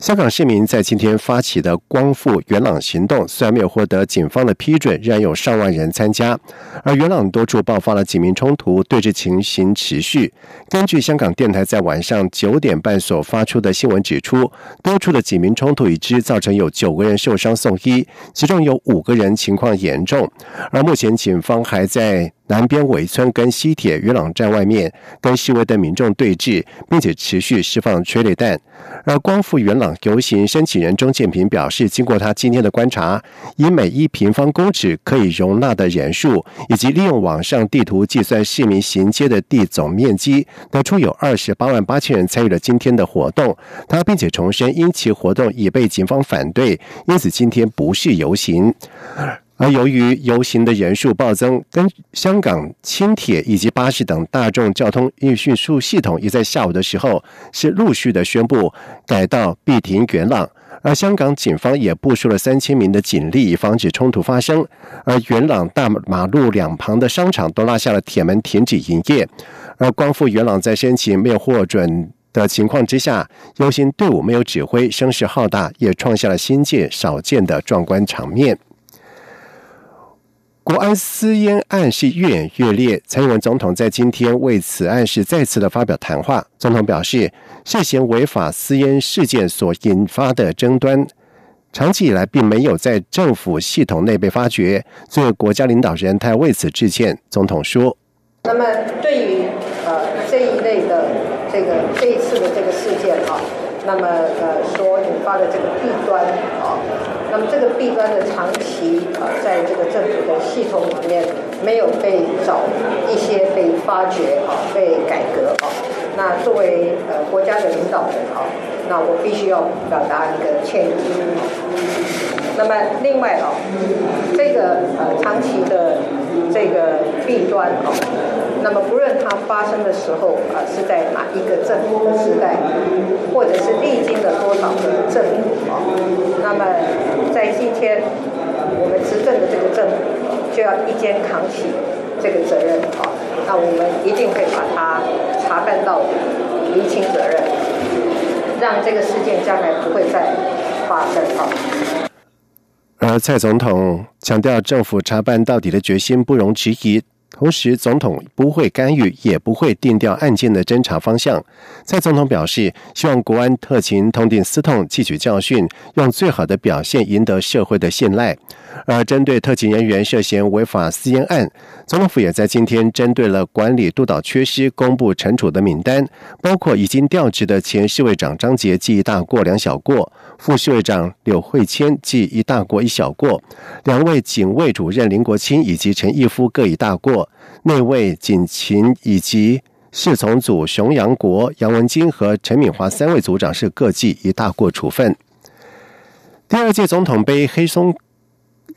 香港市民在今天发起的光复元朗行动，虽然没有获得警方的批准，仍然有上万人参加。而元朗多处爆发了警民冲突，对峙情形持续。根据香港电台在晚上九点半所发出的新闻指出，多处的警民冲突已知造成有九个人受伤送医，其中有五个人情况严重。而目前警方还在。南边尾村跟西铁元朗站外面跟示威的民众对峙，并且持续释放催泪弹。而光复元朗游行申请人钟建平表示，经过他今天的观察，以每一平方公尺可以容纳的人数，以及利用网上地图计算市民行街的地总面积，得出有二十八万八千人参与了今天的活动。他并且重申，因其活动已被警方反对，因此今天不是游行。而由于游行的人数暴增，跟香港轻铁以及巴士等大众交通运输系统也在下午的时候是陆续的宣布改道必停元朗，而香港警方也部署了三千名的警力，以防止冲突发生。而元朗大马路两旁的商场都拉下了铁门，停止营业。而光复元朗在申请没有获准的情况之下，游行队伍没有指挥，声势浩大，也创下了新界少见的壮观场面。国安私烟案是越演越烈，蔡英文总统在今天为此案是再次的发表谈话。总统表示，涉嫌违法私烟事件所引发的争端，长期以来并没有在政府系统内被发觉。作为国家领导人，他为此致歉。总统说：“那么对于呃这一类的这个这一次的这个事件啊，那么呃所引发的这个弊端啊。”那么这个弊端的长期啊，在这个政府的系统里面没有被找一些被发掘啊，被改革啊。那作为呃国家的领导人啊，那我必须要表达一个歉意。那么另外啊，这个呃长期的这个弊端啊。那么，不论它发生的时候啊是在哪一个政府的时代，或者是历经了多少个政府啊，那么在今天我们执政的这个政府就要一肩扛起这个责任啊。那我们一定会把它查办到底，厘清责任，让这个事件将来不会再发生啊。而蔡总统强调，政府查办到底的决心不容置疑。同时，总统不会干预，也不会定调案件的侦查方向。蔡总统表示，希望国安特勤痛定思痛，汲取教训，用最好的表现赢得社会的信赖。而针对特勤人员涉嫌违法私烟案，总统府也在今天针对了管理督导缺失，公布惩处的名单，包括已经调职的前侍卫长张杰记一大过两小过，副侍卫长柳惠谦记一大过一小过，两位警卫主任林国清以及陈义夫各一大过，内卫警勤以及侍从组熊阳国、杨文金和陈敏华三位组长是各记一大过处分。第二届总统杯黑松。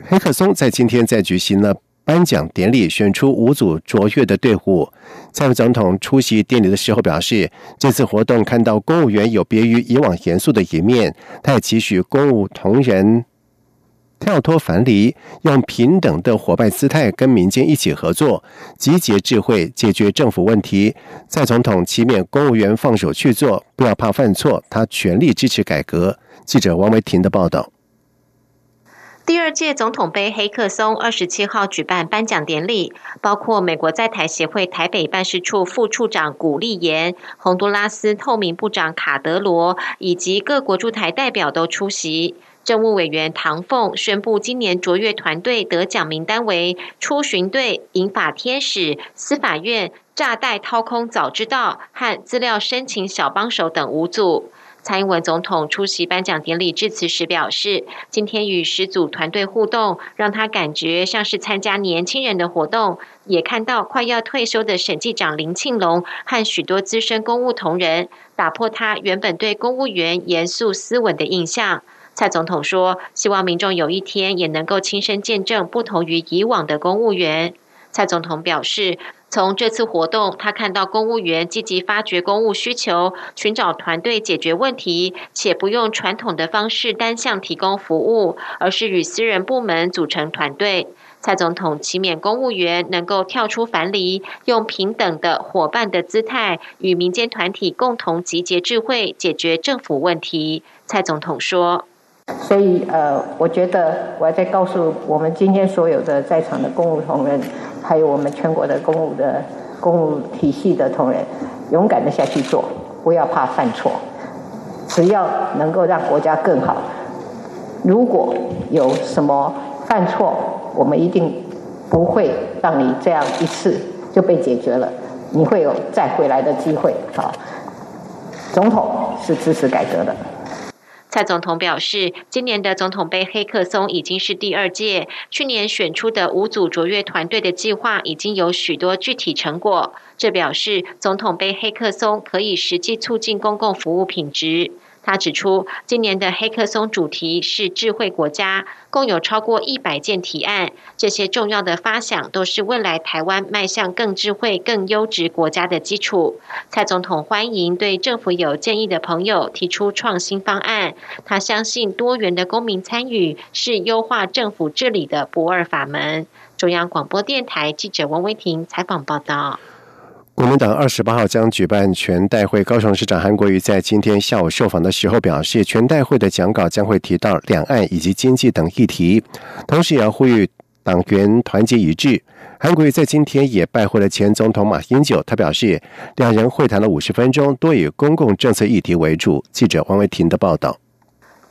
黑客松在今天在举行了颁奖典礼，选出五组卓越的队伍。蔡副总统出席典礼的时候表示，这次活动看到公务员有别于以往严肃的一面，他也期许公务同仁跳脱樊篱，用平等的伙伴姿态跟民间一起合作，集结智慧解决政府问题。蔡总统期勉公务员放手去做，不要怕犯错，他全力支持改革。记者王维婷的报道。第二届总统杯黑客松二十七号举办颁奖典礼，包括美国在台协会台北办事处副处长古立言、洪都拉斯透明部长卡德罗以及各国驻台代表都出席。政务委员唐凤宣布，今年卓越团队得奖名单为出巡队、银法天使、司法院、炸弹掏空早知道和资料申请小帮手等五组。蔡英文总统出席颁奖典礼致辞时表示，今天与十组团队互动，让他感觉像是参加年轻人的活动，也看到快要退休的审计长林庆龙和许多资深公务同仁，打破他原本对公务员严肃斯文的印象。蔡总统说，希望民众有一天也能够亲身见证不同于以往的公务员。蔡总统表示，从这次活动，他看到公务员积极发掘公务需求，寻找团队解决问题，且不用传统的方式单向提供服务，而是与私人部门组成团队。蔡总统期勉公务员能够跳出樊篱，用平等的伙伴的姿态，与民间团体共同集结智慧，解决政府问题。蔡总统说：“所以，呃，我觉得我要再告诉我们今天所有的在场的公务同仁，还有我们全国的公务的公务体系的同仁，勇敢的下去做，不要怕犯错，只要能够让国家更好。如果有什么犯错，我们一定不会让你这样一次就被解决了，你会有再回来的机会。好，总统是支持改革的。蔡总统表示，今年的总统杯黑客松已经是第二届，去年选出的五组卓越团队的计划已经有许多具体成果，这表示总统杯黑客松可以实际促进公共服务品质。他指出，今年的黑客松主题是智慧国家，共有超过一百件提案。这些重要的发想都是未来台湾迈向更智慧、更优质国家的基础。蔡总统欢迎对政府有建议的朋友提出创新方案。他相信多元的公民参与是优化政府治理的不二法门。中央广播电台记者王威婷采访报道。国民党二十八号将举办全代会，高雄市长韩国瑜在今天下午受访的时候表示，全代会的讲稿将会提到两岸以及经济等议题，同时也要呼吁党员团结一致。韩国瑜在今天也拜会了前总统马英九，他表示两人会谈了五十分钟，多以公共政策议题为主。记者王维婷的报道。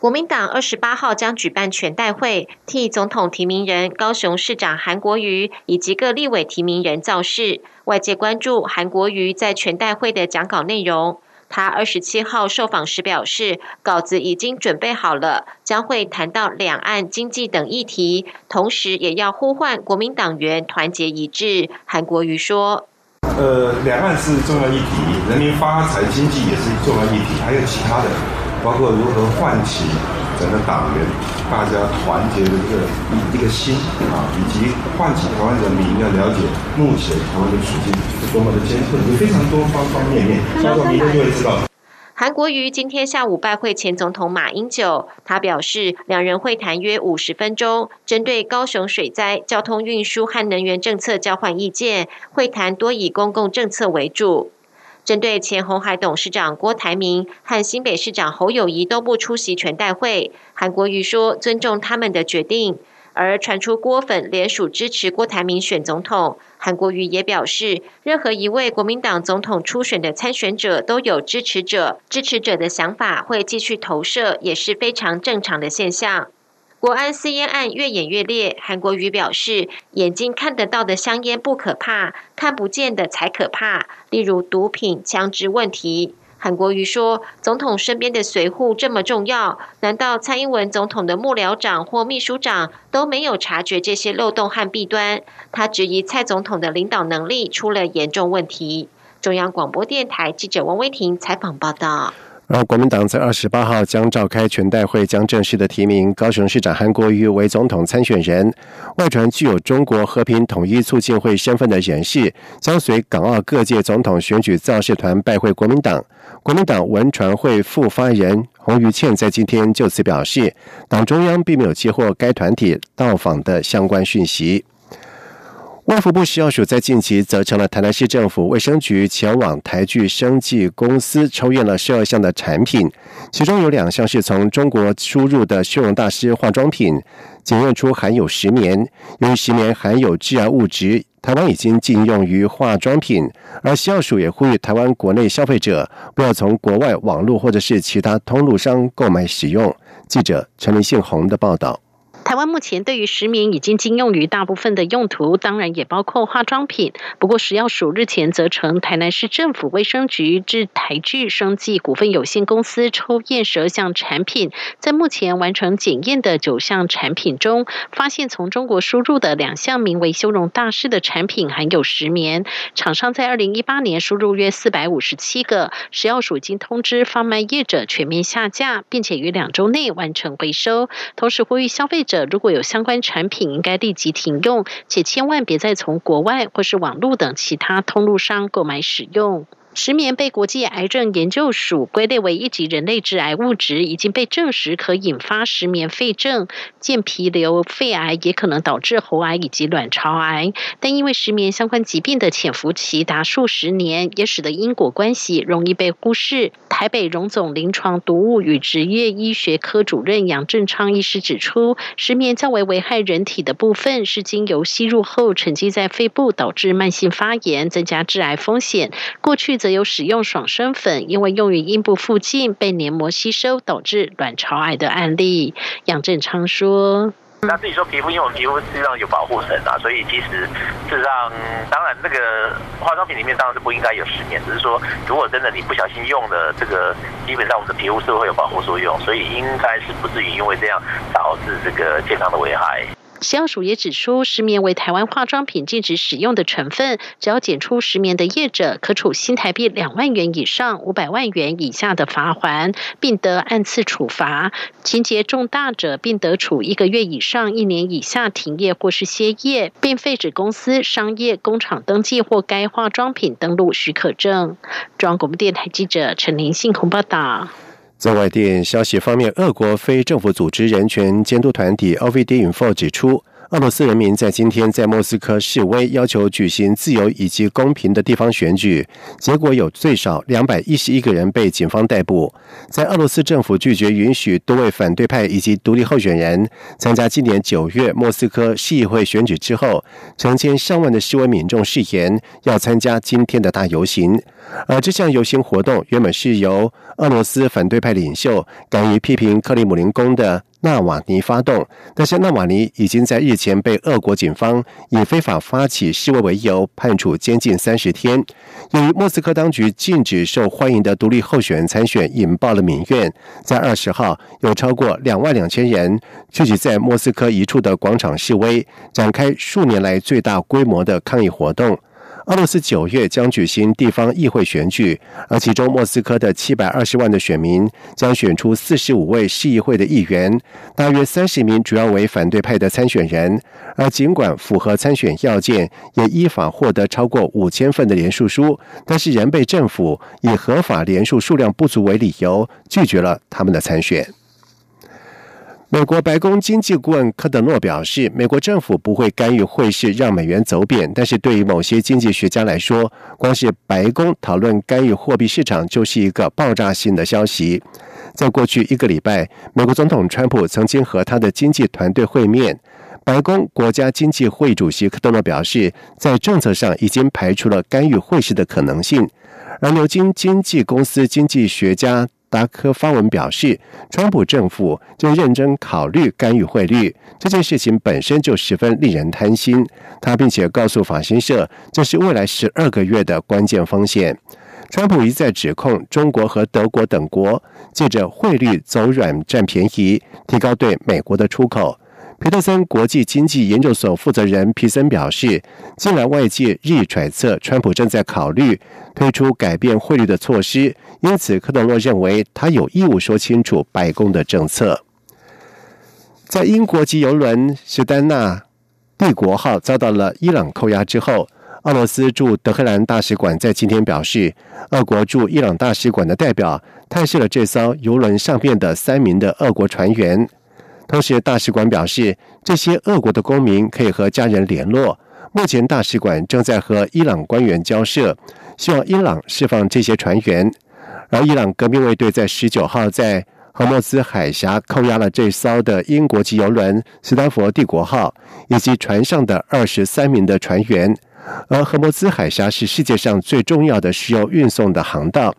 国民党二十八号将举办全代会，替总统提名人高雄市长韩国瑜以及各立委提名人造势。外界关注韩国瑜在全代会的讲稿内容。他二十七号受访时表示，稿子已经准备好了，将会谈到两岸经济等议题，同时也要呼唤国民党员团结一致。韩国瑜说：“呃，两岸是重要议题，人民发财经济也是重要议题，还有其他的。”包括如何唤起整个党员大家团结的这个一个心啊，以及唤起台湾人民要了解目前台湾的处境是多么的艰困，有非常多方方面面，包括明天就会知道。韩国瑜今天下午拜会前总统马英九，他表示两人会谈约五十分钟，针对高雄水灾、交通运输和能源政策交换意见，会谈多以公共政策为主。针对前红海董事长郭台铭和新北市长侯友谊都不出席全代会，韩国瑜说尊重他们的决定。而传出郭粉联署支持郭台铭选总统，韩国瑜也表示，任何一位国民党总统初选的参选者都有支持者，支持者的想法会继续投射，也是非常正常的现象。国安私烟案越演越烈，韩国瑜表示，眼睛看得到的香烟不可怕，看不见的才可怕。例如毒品、枪支问题。韩国瑜说，总统身边的随护这么重要，难道蔡英文总统的幕僚长或秘书长都没有察觉这些漏洞和弊端？他质疑蔡总统的领导能力出了严重问题。中央广播电台记者王威婷采访报道。而国民党在二十八号将召开全代会，将正式的提名高雄市长韩国瑜为总统参选人。外传具有中国和平统一促进会身份的人士，将随港澳各界总统选举造势团拜会国民党。国民党文传会副发言人洪于倩在今天就此表示，党中央并没有接获该团体到访的相关讯息。外服部食药署在近期责成了台南市政府卫生局前往台剧生技公司抽验了十二项的产品，其中有两项是从中国输入的修容大师化妆品，检验出含有石棉，由于石棉含有致癌物质，台湾已经禁用于化妆品。而食药署也呼吁台湾国内消费者不要从国外网络或者是其他通路商购买使用。记者陈林信宏的报道。台湾目前对于石棉已经禁用于大部分的用途，当然也包括化妆品。不过食药署日前责成台南市政府卫生局至台聚生技股份有限公司抽验十二项产品，在目前完成检验的九项产品中，发现从中国输入的两项名为修容大师的产品含有石棉。厂商在二零一八年输入约四百五十七个，食药署经通知贩卖业者全面下架，并且于两周内完成回收，同时呼吁消费者。如果有相关产品，应该立即停用，且千万别再从国外或是网络等其他通路上购买使用。石棉被国际癌症研究署归类为一级人类致癌物质，已经被证实可引发石棉肺症、间皮瘤、肺癌，也可能导致喉癌以及卵巢癌。但因为石棉相关疾病的潜伏期达数十年，也使得因果关系容易被忽视。台北荣总临床毒物与职业医学科主任杨正昌医师指出，石棉较为危害人体的部分是经由吸入后沉积在肺部，导致慢性发炎，增加致癌风险。过去则有使用爽身粉，因为用于阴部附近被黏膜吸收，导致卵巢癌的案例。杨正昌说。那自己说皮肤，因为我们皮肤实际上有保护层啊，所以其实事实上，当然那个化妆品里面当然是不应该有石棉，只是说如果真的你不小心用的这个，基本上我们的皮肤是会有保护作用，所以应该是不至于因为这样导致这个健康的危害。食药署也指出，石棉为台湾化妆品禁止使用的成分，只要检出石棉的业者，可处新台币两万元以上五百万元以下的罚款，并得按次处罚；情节重大者，并得处一个月以上一年以下停业或是歇业，并废止公司商业工厂登记或该化妆品登录许可证。中央广播电台记者陈林信报道。在外电消息方面，俄国非政府组织人权监督团体 OVD-Info 指出。俄罗斯人民在今天在莫斯科示威，要求举行自由以及公平的地方选举。结果有最少两百一十一个人被警方逮捕。在俄罗斯政府拒绝允许多位反对派以及独立候选人参加今年九月莫斯科市议会选举之后，成千上万的示威民众誓言要参加今天的大游行。而这项游行活动原本是由俄罗斯反对派领袖敢于批评克里姆林宫的。纳瓦尼发动，但是纳瓦尼已经在日前被俄国警方以非法发起示威为由判处监禁三十天。由于莫斯科当局禁止受欢迎的独立候选人参选，引爆了民怨。在二十号，有超过两万两千人聚集在莫斯科一处的广场示威，展开数年来最大规模的抗议活动。俄罗斯九月将举行地方议会选举，而其中莫斯科的七百二十万的选民将选出四十五位市议会的议员，大约三十名主要为反对派的参选人。而尽管符合参选要件，也依法获得超过五千份的联署书，但是仍被政府以合法联署数量不足为理由，拒绝了他们的参选。美国白宫经济顾问科德诺表示，美国政府不会干预汇市，让美元走贬。但是对于某些经济学家来说，光是白宫讨论干预货币市场就是一个爆炸性的消息。在过去一个礼拜，美国总统川普曾经和他的经济团队会面。白宫国家经济会主席科德诺表示，在政策上已经排除了干预汇市的可能性。而牛津经济公司经济学家。达科发文表示，川普政府就认真考虑干预汇率这件事情本身就十分令人贪心。他并且告诉法新社，这是未来十二个月的关键风险。川普一再指控中国和德国等国借着汇率走软占便宜，提高对美国的出口。皮特森国际经济研究所负责人皮森表示，近来外界日益揣测，川普正在考虑推出改变汇率的措施，因此科德洛认为他有义务说清楚白宫的政策。在英国籍游轮“史丹纳帝国号”遭到了伊朗扣押之后，俄罗斯驻德黑兰大使馆在今天表示，俄国驻伊朗大使馆的代表探视了这艘游轮上面的三名的俄国船员。同时，大使馆表示，这些俄国的公民可以和家人联络。目前，大使馆正在和伊朗官员交涉，希望伊朗释放这些船员。而伊朗革命卫队在十九号在荷莫兹海峡扣押了这艘的英国籍游轮“斯丹佛帝国号”以及船上的二十三名的船员。而荷莫兹海峡是世界上最重要的石油运送的航道。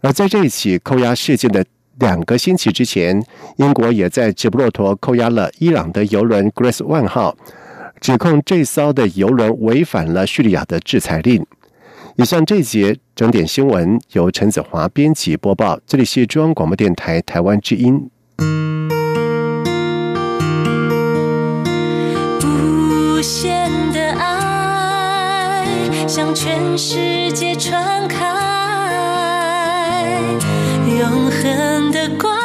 而在这一起扣押事件的。两个星期之前，英国也在直布罗陀扣押了伊朗的游轮 “Grace One” 号，指控这艘的游轮违反了叙利亚的制裁令。以上这节整点新闻由陈子华编辑播报，这里是中央广播电台台湾之音。无限的爱向全世界传开。永恒的光。